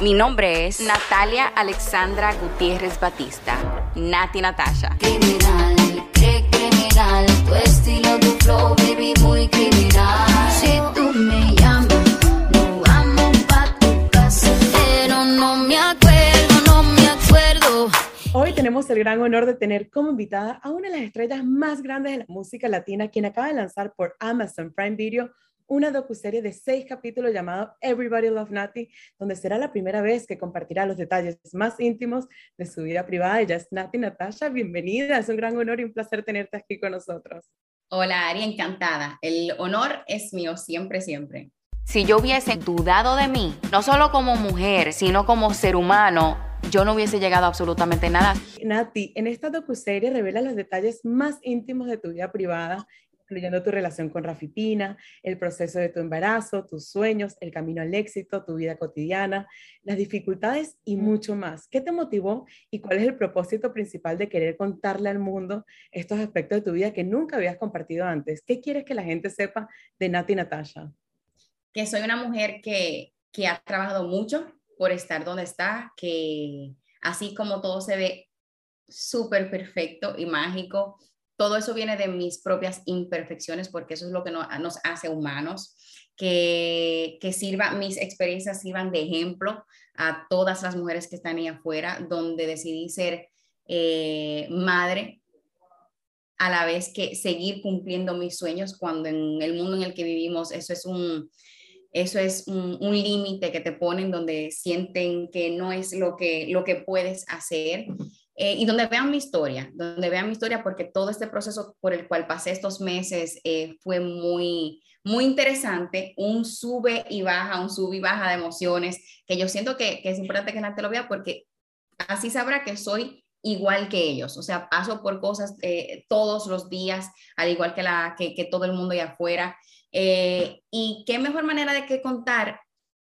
Mi nombre es Natalia Alexandra Gutiérrez Batista, Nati Natasha. Criminal, qué criminal, tu estilo, tu flow, baby, muy criminal. Si tú me llamas, no vamos pa' tu casa, pero no me acuerdo, no me acuerdo. Hoy tenemos el gran honor de tener como invitada a una de las estrellas más grandes de la música latina, quien acaba de lanzar por Amazon Prime Video una docuserie de seis capítulos llamado Everybody Love Nati, donde será la primera vez que compartirá los detalles más íntimos de su vida privada. Ella es Nati Natasha, bienvenida, es un gran honor y un placer tenerte aquí con nosotros. Hola Ari, encantada. El honor es mío siempre, siempre. Si yo hubiese dudado de mí, no solo como mujer, sino como ser humano, yo no hubiese llegado a absolutamente nada. Nati, en esta docuserie revela los detalles más íntimos de tu vida privada incluyendo tu relación con Rafi Pina, el proceso de tu embarazo, tus sueños, el camino al éxito, tu vida cotidiana, las dificultades y mucho más. ¿Qué te motivó y cuál es el propósito principal de querer contarle al mundo estos aspectos de tu vida que nunca habías compartido antes? ¿Qué quieres que la gente sepa de Nati Natasha? Que soy una mujer que, que ha trabajado mucho por estar donde está, que así como todo se ve súper perfecto y mágico, todo eso viene de mis propias imperfecciones, porque eso es lo que nos hace humanos, que, que sirva, mis experiencias sirvan de ejemplo a todas las mujeres que están ahí afuera, donde decidí ser eh, madre a la vez que seguir cumpliendo mis sueños cuando en el mundo en el que vivimos eso es un eso es un, un límite que te ponen donde sienten que no es lo que lo que puedes hacer eh, y donde vean mi historia, donde vean mi historia, porque todo este proceso por el cual pasé estos meses eh, fue muy, muy interesante, un sube y baja, un sube y baja de emociones, que yo siento que, que es importante que la gente lo vea porque así sabrá que soy igual que ellos, o sea, paso por cosas eh, todos los días, al igual que, la, que, que todo el mundo allá afuera. y qué mejor manera de que contar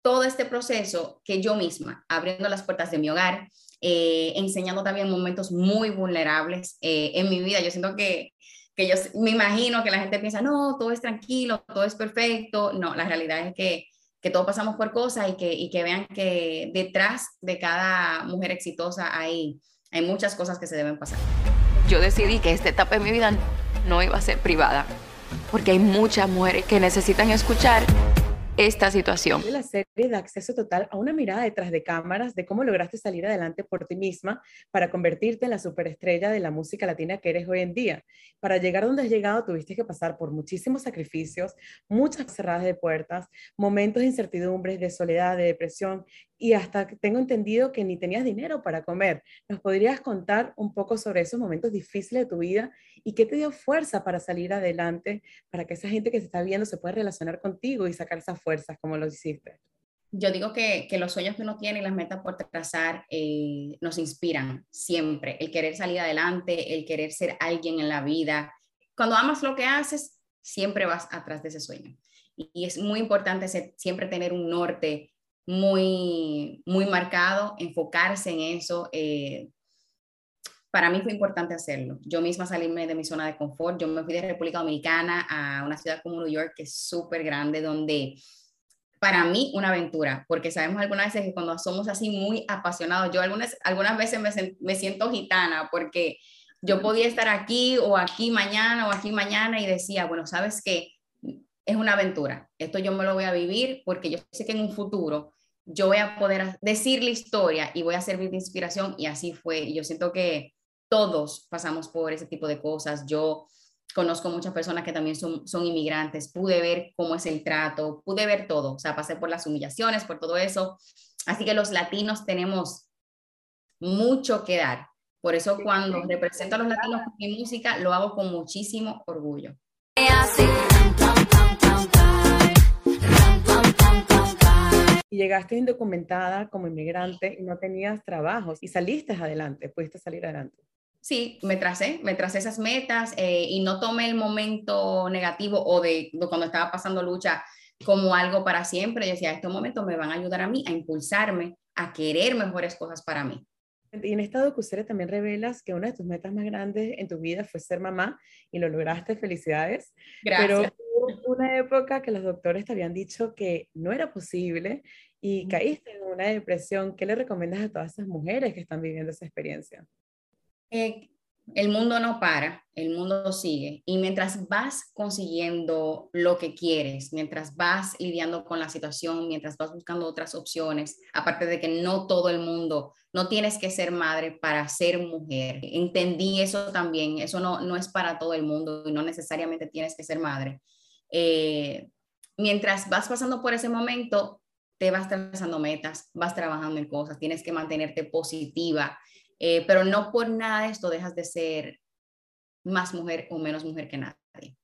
todo este proceso que yo misma, abriendo las puertas de mi hogar, eh, enseñando también momentos muy vulnerables eh, en mi vida. Yo siento que, que yo me imagino que la gente piensa, no, todo es tranquilo, todo es perfecto. No, la realidad es que, que todos pasamos por cosas y que, y que vean que detrás de cada mujer exitosa hay, hay muchas cosas que se deben pasar. Yo decidí que esta etapa de mi vida no iba a ser privada, porque hay muchas mujeres que necesitan escuchar esta situación. La serie da acceso total a una mirada detrás de cámaras de cómo lograste salir adelante por ti misma para convertirte en la superestrella de la música latina que eres hoy en día. Para llegar donde has llegado tuviste que pasar por muchísimos sacrificios, muchas cerradas de puertas, momentos de incertidumbre, de soledad, de depresión y hasta tengo entendido que ni tenías dinero para comer. ¿Nos podrías contar un poco sobre esos momentos difíciles de tu vida y qué te dio fuerza para salir adelante, para que esa gente que se está viendo se pueda relacionar contigo y sacar esas fuerzas como lo hiciste? Yo digo que, que los sueños que uno tiene y las metas por trazar eh, nos inspiran siempre. El querer salir adelante, el querer ser alguien en la vida. Cuando amas lo que haces, siempre vas atrás de ese sueño. Y, y es muy importante siempre tener un norte muy, muy marcado, enfocarse en eso. Eh, para mí fue importante hacerlo. Yo misma salirme de mi zona de confort. Yo me fui de República Dominicana a una ciudad como New York, que es súper grande, donde para mí una aventura, porque sabemos algunas veces que cuando somos así muy apasionados, yo algunas, algunas veces me, me siento gitana, porque yo podía estar aquí o aquí mañana o aquí mañana y decía, bueno, ¿sabes qué? Es una aventura. Esto yo me lo voy a vivir porque yo sé que en un futuro yo voy a poder decir la historia y voy a servir de inspiración y así fue. Yo siento que todos pasamos por ese tipo de cosas. Yo conozco muchas personas que también son, son inmigrantes, pude ver cómo es el trato, pude ver todo, o sea, pasé por las humillaciones, por todo eso. Así que los latinos tenemos mucho que dar. Por eso cuando represento a los latinos con mi música, lo hago con muchísimo orgullo. y llegaste indocumentada como inmigrante y no tenías trabajos y saliste adelante, pudiste salir adelante. Sí, me tracé, me tracé esas metas eh, y no tomé el momento negativo o de, cuando estaba pasando lucha como algo para siempre. Yo decía, estos momentos me van a ayudar a mí a impulsarme, a querer mejores cosas para mí. Y en esta docuserie también revelas que una de tus metas más grandes en tu vida fue ser mamá y lo lograste, felicidades. Gracias. Pero una época que los doctores te habían dicho que no era posible y caíste en una depresión. ¿Qué le recomiendas a todas esas mujeres que están viviendo esa experiencia? El mundo no para, el mundo sigue. Y mientras vas consiguiendo lo que quieres, mientras vas lidiando con la situación, mientras vas buscando otras opciones, aparte de que no todo el mundo, no tienes que ser madre para ser mujer. Entendí eso también, eso no, no es para todo el mundo y no necesariamente tienes que ser madre. Eh, mientras vas pasando por ese momento, te vas trazando metas, vas trabajando en cosas, tienes que mantenerte positiva eh, pero no por nada de esto dejas de ser más mujer o menos mujer que nadie.